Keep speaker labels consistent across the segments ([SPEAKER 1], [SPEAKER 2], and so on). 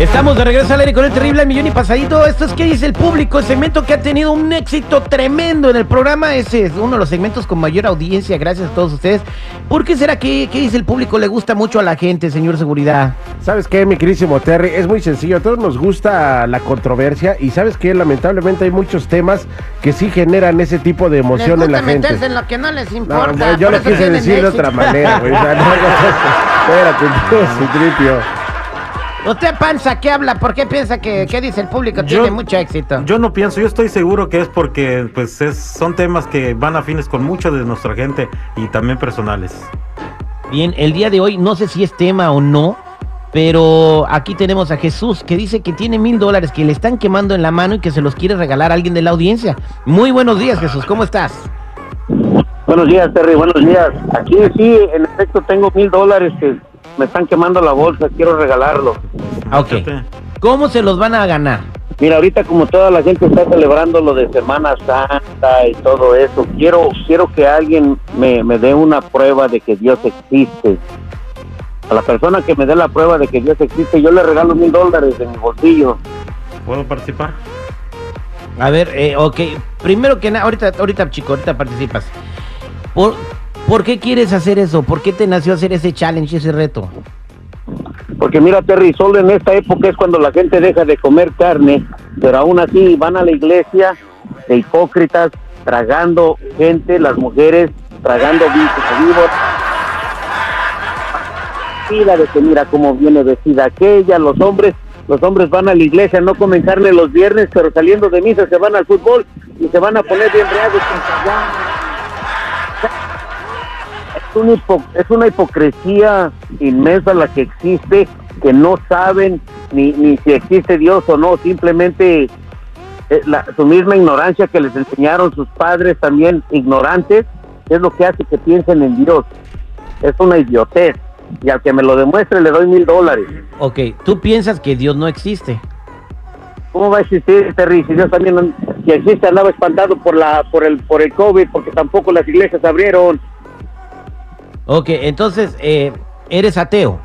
[SPEAKER 1] Estamos de regreso al aire con el terrible millón y pasadito. Esto es que dice el público, el segmento que ha tenido un éxito tremendo en el programa. Ese es uno de los segmentos con mayor audiencia, gracias a todos ustedes. ¿Por qué será que, qué dice el público? Le gusta mucho a la gente, señor Seguridad.
[SPEAKER 2] ¿Sabes qué, mi querísimo Terry? Es muy sencillo. A todos nos gusta la controversia y sabes que lamentablemente hay muchos temas que sí generan ese tipo de emoción
[SPEAKER 3] Les
[SPEAKER 2] en la
[SPEAKER 3] gusta
[SPEAKER 2] gente.
[SPEAKER 3] meterse en lo que no les
[SPEAKER 2] No,
[SPEAKER 3] importa.
[SPEAKER 2] bueno, yo lo quise decir de otra manera, güey. O sea, no, no, espérate, tú, Citripio.
[SPEAKER 3] Usted panza, ¿qué habla? ¿Por qué piensa que, qué dice el público?
[SPEAKER 4] Yo-
[SPEAKER 3] Tiene mucho éxito.
[SPEAKER 4] Yo no pienso, yo estoy seguro que es porque pues es, son temas que van afines con mucho de nuestra gente y también personales.
[SPEAKER 1] Bien, el día de hoy, no sé si es tema o no, pero aquí tenemos a Jesús que dice que tiene mil dólares que le están quemando en la mano y que se los quiere regalar a alguien de la audiencia. Muy buenos días, Jesús, ¿cómo estás?
[SPEAKER 5] Buenos días, Terry, buenos días. Aquí sí, en efecto, tengo mil dólares que me están quemando la bolsa, quiero regalarlo.
[SPEAKER 1] Ah, Ok. ¿Cómo se los van a ganar?
[SPEAKER 5] Mira, ahorita como toda la gente está celebrando lo de Semana Santa y todo eso, quiero quiero que alguien me, me dé una prueba de que Dios existe. A la persona que me dé la prueba de que Dios existe, yo le regalo mil dólares de mi bolsillo.
[SPEAKER 4] ¿Puedo participar?
[SPEAKER 1] A ver, eh, ok. Primero que nada, ahorita, ahorita, chico, ahorita participas. ¿Por, ¿Por qué quieres hacer eso? ¿Por qué te nació hacer ese challenge, ese reto?
[SPEAKER 5] Porque mira, Terry, solo en esta época es cuando la gente deja de comer carne, pero aún así van a la iglesia de hipócritas, tragando gente, las mujeres, tragando vi- vivos. Mira de que mira cómo viene vestida aquella, los hombres, los hombres van a la iglesia, no comen carne los viernes, pero saliendo de misa se van al fútbol y se van a poner bien reados con una, hipo- es una hipocresía inmensa la que existe, que no saben ni, ni si existe Dios o no, simplemente eh, la- su misma ignorancia que les enseñaron sus padres también ignorantes, es lo que hace que piensen en Dios. Es una idiotez. Y al que me lo demuestre le doy mil dólares.
[SPEAKER 1] Ok, tú piensas que Dios no existe.
[SPEAKER 5] ¿Cómo va a existir, Terry? Si Dios también, si existe, andaba espantado por la por el por el COVID, porque tampoco las iglesias abrieron.
[SPEAKER 1] Ok, entonces, eh, eres ateo.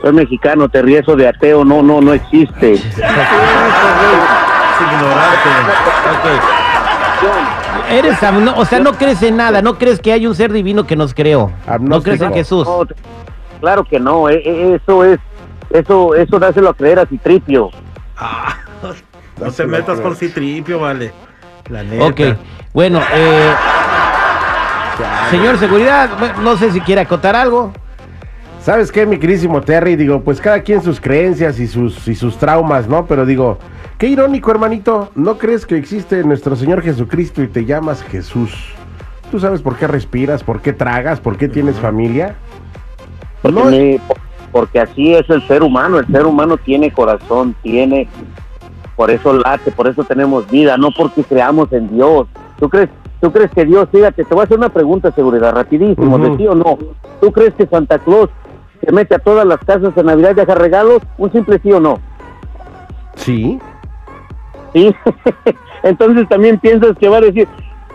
[SPEAKER 5] Soy mexicano, Terry, eso de ateo no, no, no existe.
[SPEAKER 4] Es ignorante.
[SPEAKER 1] Ok. Eres, o sea, no crees en nada, no crees que hay un ser divino que nos creó. No crees en Jesús.
[SPEAKER 5] No, claro que no, e- e- eso es, eso, eso dáselo a creer a Citripio.
[SPEAKER 4] Ah, no te metas con Citripio, vale. La neta.
[SPEAKER 1] Ok, bueno, eh, señor seguridad, no sé si quiere acotar algo.
[SPEAKER 2] ¿Sabes qué, mi querísimo Terry? Digo, pues cada quien sus creencias y sus, y sus traumas, ¿no? Pero digo, qué irónico, hermanito. ¿No crees que existe nuestro Señor Jesucristo y te llamas Jesús? ¿Tú sabes por qué respiras, por qué tragas, por qué tienes familia?
[SPEAKER 5] Porque,
[SPEAKER 2] No,
[SPEAKER 5] me- porque así es el ser humano, el ser humano tiene corazón, tiene, por eso late, por eso tenemos vida, no porque creamos en Dios. ¿Tú crees, tú crees que Dios, fíjate, te voy a hacer una pregunta, seguridad, rapidísimo, de sí o no? ¿Tú crees que Santa Claus se mete a todas las casas de Navidad y deja regalos? Un simple sí o no.
[SPEAKER 2] sí.
[SPEAKER 5] ¿sí? Entonces también piensas que va a decir,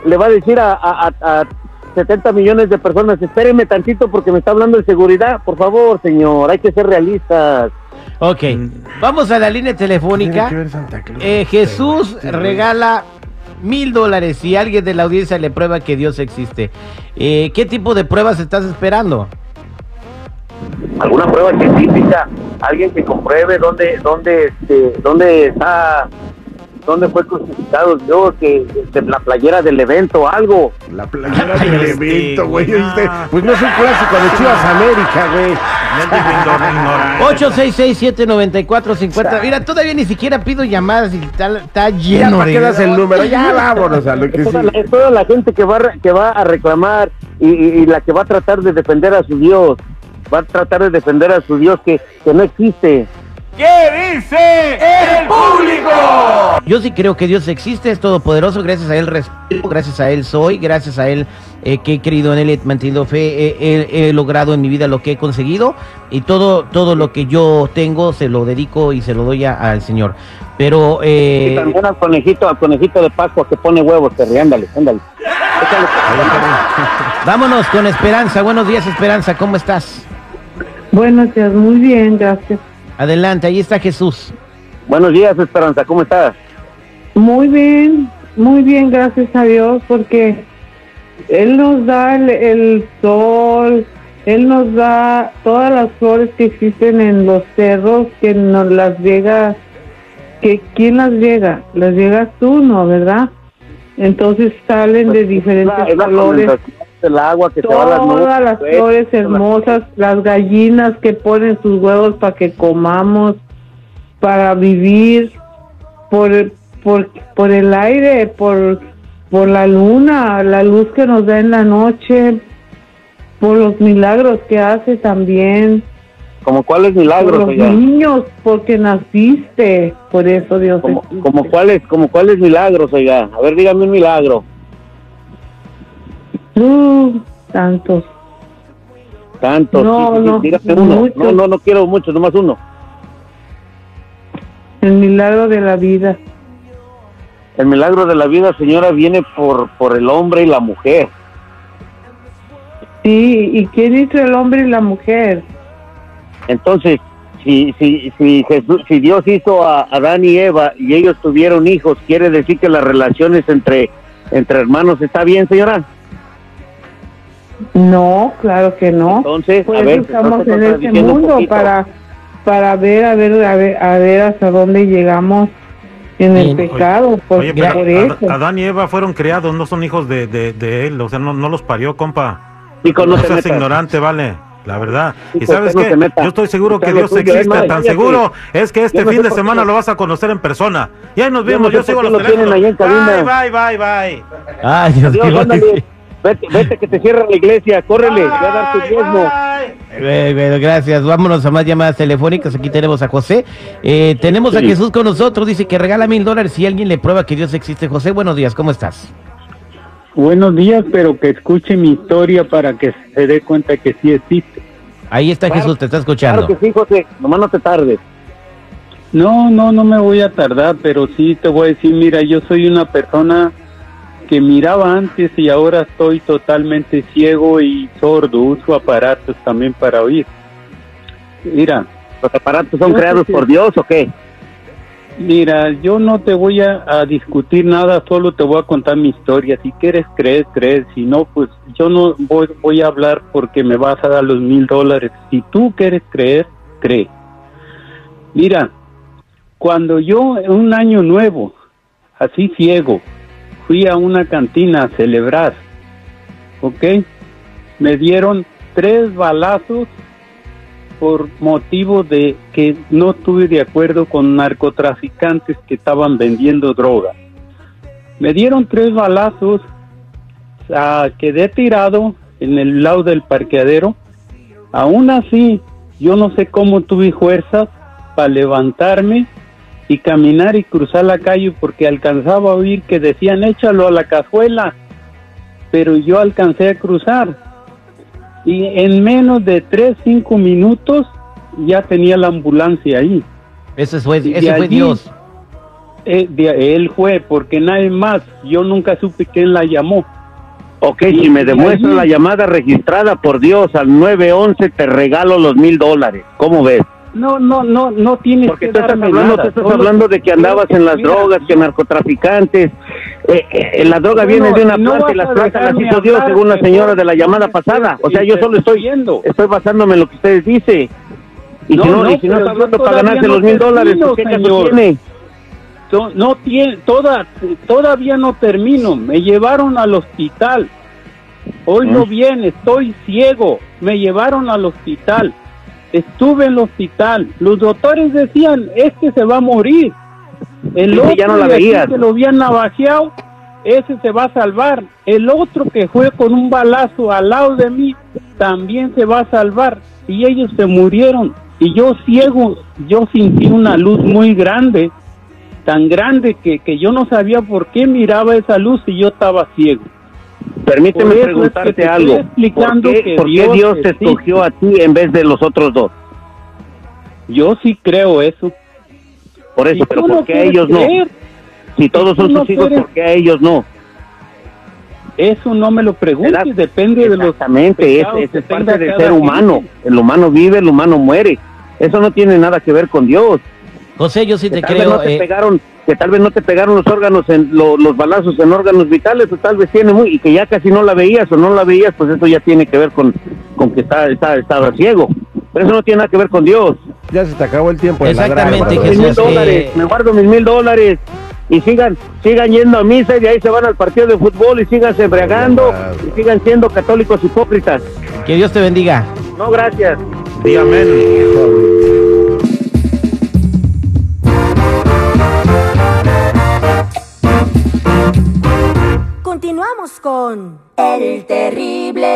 [SPEAKER 5] le va a decir a, a, a- a 70 millones de personas, espérenme tantito porque me está hablando de seguridad, por favor, señor, hay que ser realistas.
[SPEAKER 1] Ok,
[SPEAKER 4] Mm.
[SPEAKER 1] vamos a la línea telefónica. Eh, Jesús regala mil dólares si alguien de la audiencia le prueba que Dios existe. Eh, ¿Qué tipo de pruebas estás esperando?
[SPEAKER 5] Alguna prueba científica, alguien que compruebe dónde, dónde, este, dónde está, dónde fue crucificado Dios, que de la playera del evento, algo.
[SPEAKER 2] La playera
[SPEAKER 4] Ay,
[SPEAKER 2] del
[SPEAKER 4] este,
[SPEAKER 2] evento, güey.
[SPEAKER 4] güey,
[SPEAKER 2] este,
[SPEAKER 4] no.
[SPEAKER 2] pues no es un clásico de Chivas América, güey.
[SPEAKER 4] Mendigo ignorante.
[SPEAKER 1] 866-794-50. Mira, todavía ni siquiera pido llamadas y está, está lleno
[SPEAKER 2] ¿para
[SPEAKER 1] de...
[SPEAKER 2] el número? Ya vámonos a lo que
[SPEAKER 5] Es
[SPEAKER 2] sí.
[SPEAKER 5] toda, la, es toda la gente que va, a re- que va a reclamar y, y- y la que va a tratar de defender a su Dios, va a tratar de defender a su Dios que, que no existe.
[SPEAKER 1] Yo sí creo que Dios existe, es todopoderoso, gracias a Él respeto, gracias a Él soy, gracias a Él eh, que he creído en Él, he mantenido fe, he, he- he logrado en mi vida lo que he conseguido y todo, todo lo que yo tengo se lo dedico y se lo doy a- al Señor. Pero
[SPEAKER 5] Y
[SPEAKER 1] eh,
[SPEAKER 5] también al conejito, al conejito de Pascua que pone huevos, Terry, ándale, ándale.
[SPEAKER 1] Vámonos con Esperanza. Buenos días, Esperanza, ¿cómo estás?
[SPEAKER 6] Buenos días, muy bien, gracias.
[SPEAKER 1] Adelante, ahí está Jesús.
[SPEAKER 5] Buenos días, Esperanza, ¿cómo estás?
[SPEAKER 6] Muy bien, muy bien, gracias a Dios, porque Él nos da el, el sol, Él nos da todas las flores que existen en los cerros, que nos las llega, que ¿quién las llega? Las llegas tú, ¿no? ¿Verdad? Entonces salen de diferentes
[SPEAKER 5] Pues, Es la
[SPEAKER 6] colores.
[SPEAKER 5] Del agua que se va a las nubes.
[SPEAKER 6] Todas las flores
[SPEAKER 5] todas
[SPEAKER 6] hermosas, las gallinas que ponen sus huevos para que comamos, para vivir, por, por, por el aire, por, por la luna, la luz que nos da en la noche, por los milagros que hace también,
[SPEAKER 5] ¿Como cuáles
[SPEAKER 6] por
[SPEAKER 5] milagros,
[SPEAKER 6] los
[SPEAKER 5] oiga?
[SPEAKER 6] niños, porque naciste, por eso Dios
[SPEAKER 5] ¿Como,
[SPEAKER 6] existe.
[SPEAKER 5] como cuáles, como cuáles milagros, oiga? A ver, dígame un milagro.
[SPEAKER 6] Uh, tantos.
[SPEAKER 5] Tantos.
[SPEAKER 6] No,
[SPEAKER 5] sí,
[SPEAKER 6] no,
[SPEAKER 5] uno. No, no, no quiero muchos, nomás uno.
[SPEAKER 6] El milagro de la vida.
[SPEAKER 5] El milagro de la vida, señora, viene por, por el hombre y la mujer.
[SPEAKER 6] Sí, ¿y quién hizo el hombre y la mujer?
[SPEAKER 5] Entonces, si, si, si, Jesús, si Dios hizo a Adán y Eva y ellos tuvieron hijos, ¿quiere decir que las relaciones entre, entre hermanos está bien, señora?
[SPEAKER 6] No, claro que no.
[SPEAKER 5] Entonces,
[SPEAKER 6] Por
[SPEAKER 5] a
[SPEAKER 6] eso
[SPEAKER 5] ver, se
[SPEAKER 6] estamos en este mundo para para ver a ver a ver a ver hasta dónde llegamos en el pecado, por,
[SPEAKER 4] Oye, pero
[SPEAKER 6] por eso.
[SPEAKER 4] Adán y Eva fueron criados, no son hijos de, de, de él, o sea, no, no los parió, compa.
[SPEAKER 5] Chico, no
[SPEAKER 4] No
[SPEAKER 5] te
[SPEAKER 4] seas
[SPEAKER 5] metas.
[SPEAKER 4] ignorante, vale. La verdad.
[SPEAKER 5] Chico,
[SPEAKER 4] y sabes
[SPEAKER 5] no meta.
[SPEAKER 4] Yo estoy seguro que Dios existe. Tan seguro es que este fin de semana
[SPEAKER 5] qué.
[SPEAKER 4] lo vas a conocer en persona. Ya nos
[SPEAKER 5] Yo
[SPEAKER 4] vimos,
[SPEAKER 5] no
[SPEAKER 4] yo sigo los teléfonos.
[SPEAKER 5] ahí.
[SPEAKER 4] Bye, bye, bye, bye.
[SPEAKER 1] Ay, Dios
[SPEAKER 5] Dios,
[SPEAKER 1] mío.
[SPEAKER 5] Vete, vete que te cierra la iglesia, córrele, ve a dar tu diezmo.
[SPEAKER 4] bye.
[SPEAKER 1] Bueno, bueno, gracias. Vámonos a más llamadas telefónicas. Aquí tenemos a José. Eh, tenemos a. Jesús con nosotros. Dice que regala mil dólares si alguien le prueba que Dios existe. José, buenos días. ¿Cómo estás?
[SPEAKER 7] Buenos días, pero que escuche mi historia para que se dé cuenta que sí existe.
[SPEAKER 1] Ahí está
[SPEAKER 5] Claro,
[SPEAKER 1] Jesús, te está escuchando.
[SPEAKER 5] Claro que sí, José, nomás no te tardes.
[SPEAKER 7] No, no, no me voy a tardar, pero sí te voy a decir, mira, yo soy una persona que miraba antes y ahora estoy totalmente ciego y sordo, uso aparatos también para oír. Mira,
[SPEAKER 5] ¿Los aparatos son creados
[SPEAKER 7] que-
[SPEAKER 5] por Dios o qué?
[SPEAKER 7] mira, yo no te voy a, a discutir nada, solo te voy a contar mi historia. Si quieres creer, creer. Si no, pues yo no voy, voy a hablar porque me vas a dar los mil dólares. Si tú quieres creer, cree. Mira, cuando yo un año nuevo, así ciego, fui a una cantina a celebrar, ¿ok? Me dieron tres balazos por motivo de que no estuve de acuerdo con narcotraficantes que estaban vendiendo droga. Me dieron tres balazos, ah, quedé tirado en el lado del parqueadero. Aún así, yo no sé cómo tuve fuerzas para levantarme y caminar y cruzar la calle porque alcanzaba a oír que decían échalo a la cajuela, pero yo alcancé a cruzar y en menos de 3, 5 minutos ya tenía la ambulancia ahí.
[SPEAKER 1] Ese fue, ese fue
[SPEAKER 7] allí-
[SPEAKER 1] Dios.
[SPEAKER 7] Eh, de- él fue, porque nadie más, yo nunca supe quién la llamó.
[SPEAKER 5] Ok,
[SPEAKER 7] Y-
[SPEAKER 5] si me demuestras la llamada registrada por Dios al 911, te regalo los mil dólares. ¿Cómo ves?
[SPEAKER 7] No, no, no, no tienes
[SPEAKER 5] Porque
[SPEAKER 7] que
[SPEAKER 5] tú estás hablando,
[SPEAKER 7] nada,
[SPEAKER 5] tú estás
[SPEAKER 7] solo
[SPEAKER 5] hablando de que andabas en las
[SPEAKER 7] Mira,
[SPEAKER 5] drogas, que narcotraficantes. Eh, eh, la droga
[SPEAKER 7] Bueno,
[SPEAKER 5] viene de una
[SPEAKER 7] no
[SPEAKER 5] planta y las plantas las hizo Dios, según la señora de la llamada
[SPEAKER 7] no
[SPEAKER 5] pasada. O sea, yo solo estoy, estoy basándome en lo que ustedes dicen. Y
[SPEAKER 7] No,
[SPEAKER 5] si no,
[SPEAKER 7] no,
[SPEAKER 5] y si no está hablando para ganarse
[SPEAKER 7] no
[SPEAKER 5] los mil dólares, ¿qué caso tiene?
[SPEAKER 7] No tiene, toda, todavía no termino. Me llevaron al hospital. Oigo
[SPEAKER 5] ¿Mm?
[SPEAKER 7] bien, estoy ciego. Me llevaron al hospital. Estuve en el hospital. Los doctores decían, este se va a morir. El
[SPEAKER 5] Sí,
[SPEAKER 7] otro
[SPEAKER 5] ya no la veías.
[SPEAKER 7] que lo habían navajeado, ese se va a salvar. El otro que fue con un balazo al lado de mí, también se va a salvar. Y ellos se murieron. Y yo ciego, yo sentí una luz muy grande tan grande que, que yo no sabía por qué miraba esa luz y yo estaba ciego.
[SPEAKER 5] Permíteme
[SPEAKER 7] Por eso es que
[SPEAKER 5] preguntarte
[SPEAKER 7] te
[SPEAKER 5] algo. ¿Por
[SPEAKER 7] explicando
[SPEAKER 5] qué,
[SPEAKER 7] que
[SPEAKER 5] por qué
[SPEAKER 7] Dios
[SPEAKER 5] Dios te
[SPEAKER 7] existe.
[SPEAKER 5] escogió a ti en vez de los otros dos?
[SPEAKER 7] Yo sí creo eso.
[SPEAKER 5] Por eso,
[SPEAKER 7] Si
[SPEAKER 5] pero ¿por
[SPEAKER 7] no
[SPEAKER 5] qué a ellos no? Si todos son
[SPEAKER 7] no
[SPEAKER 5] sus hijos, ¿por qué a ellos no?
[SPEAKER 7] Eso no me lo preguntes,
[SPEAKER 5] ¿Verdad?
[SPEAKER 7] depende de los
[SPEAKER 5] Exactamente, es,
[SPEAKER 7] que
[SPEAKER 5] es parte del ser humano. El humano vive, el humano muere. Eso no tiene nada que ver con Dios.
[SPEAKER 1] José, yo sí
[SPEAKER 5] Que
[SPEAKER 1] te creo.
[SPEAKER 5] no te
[SPEAKER 1] eh,
[SPEAKER 5] pegaron, que tal vez no te pegaron los órganos en lo- los balazos en órganos vitales, o tal vez tiene muy y que ya casi no la veías o no la veías, pues eso ya tiene que ver con, con que está, está, estaba ciego. Pero eso no tiene nada que ver con Dios.
[SPEAKER 2] Ya se te acabó el tiempo de
[SPEAKER 1] Exactamente,
[SPEAKER 2] ladrar,
[SPEAKER 5] Mis
[SPEAKER 2] hermano.
[SPEAKER 1] Jesús,
[SPEAKER 5] mil
[SPEAKER 1] eh,
[SPEAKER 5] dólares, me guardo mis mil dólares y sigan, sigan yendo a misa y de ahí se van al partido de fútbol y sigan se embriagando y sigan siendo católicos hipócritas.
[SPEAKER 1] que Dios te bendiga.
[SPEAKER 5] No, gracias.
[SPEAKER 4] Amén.
[SPEAKER 8] con el terrible.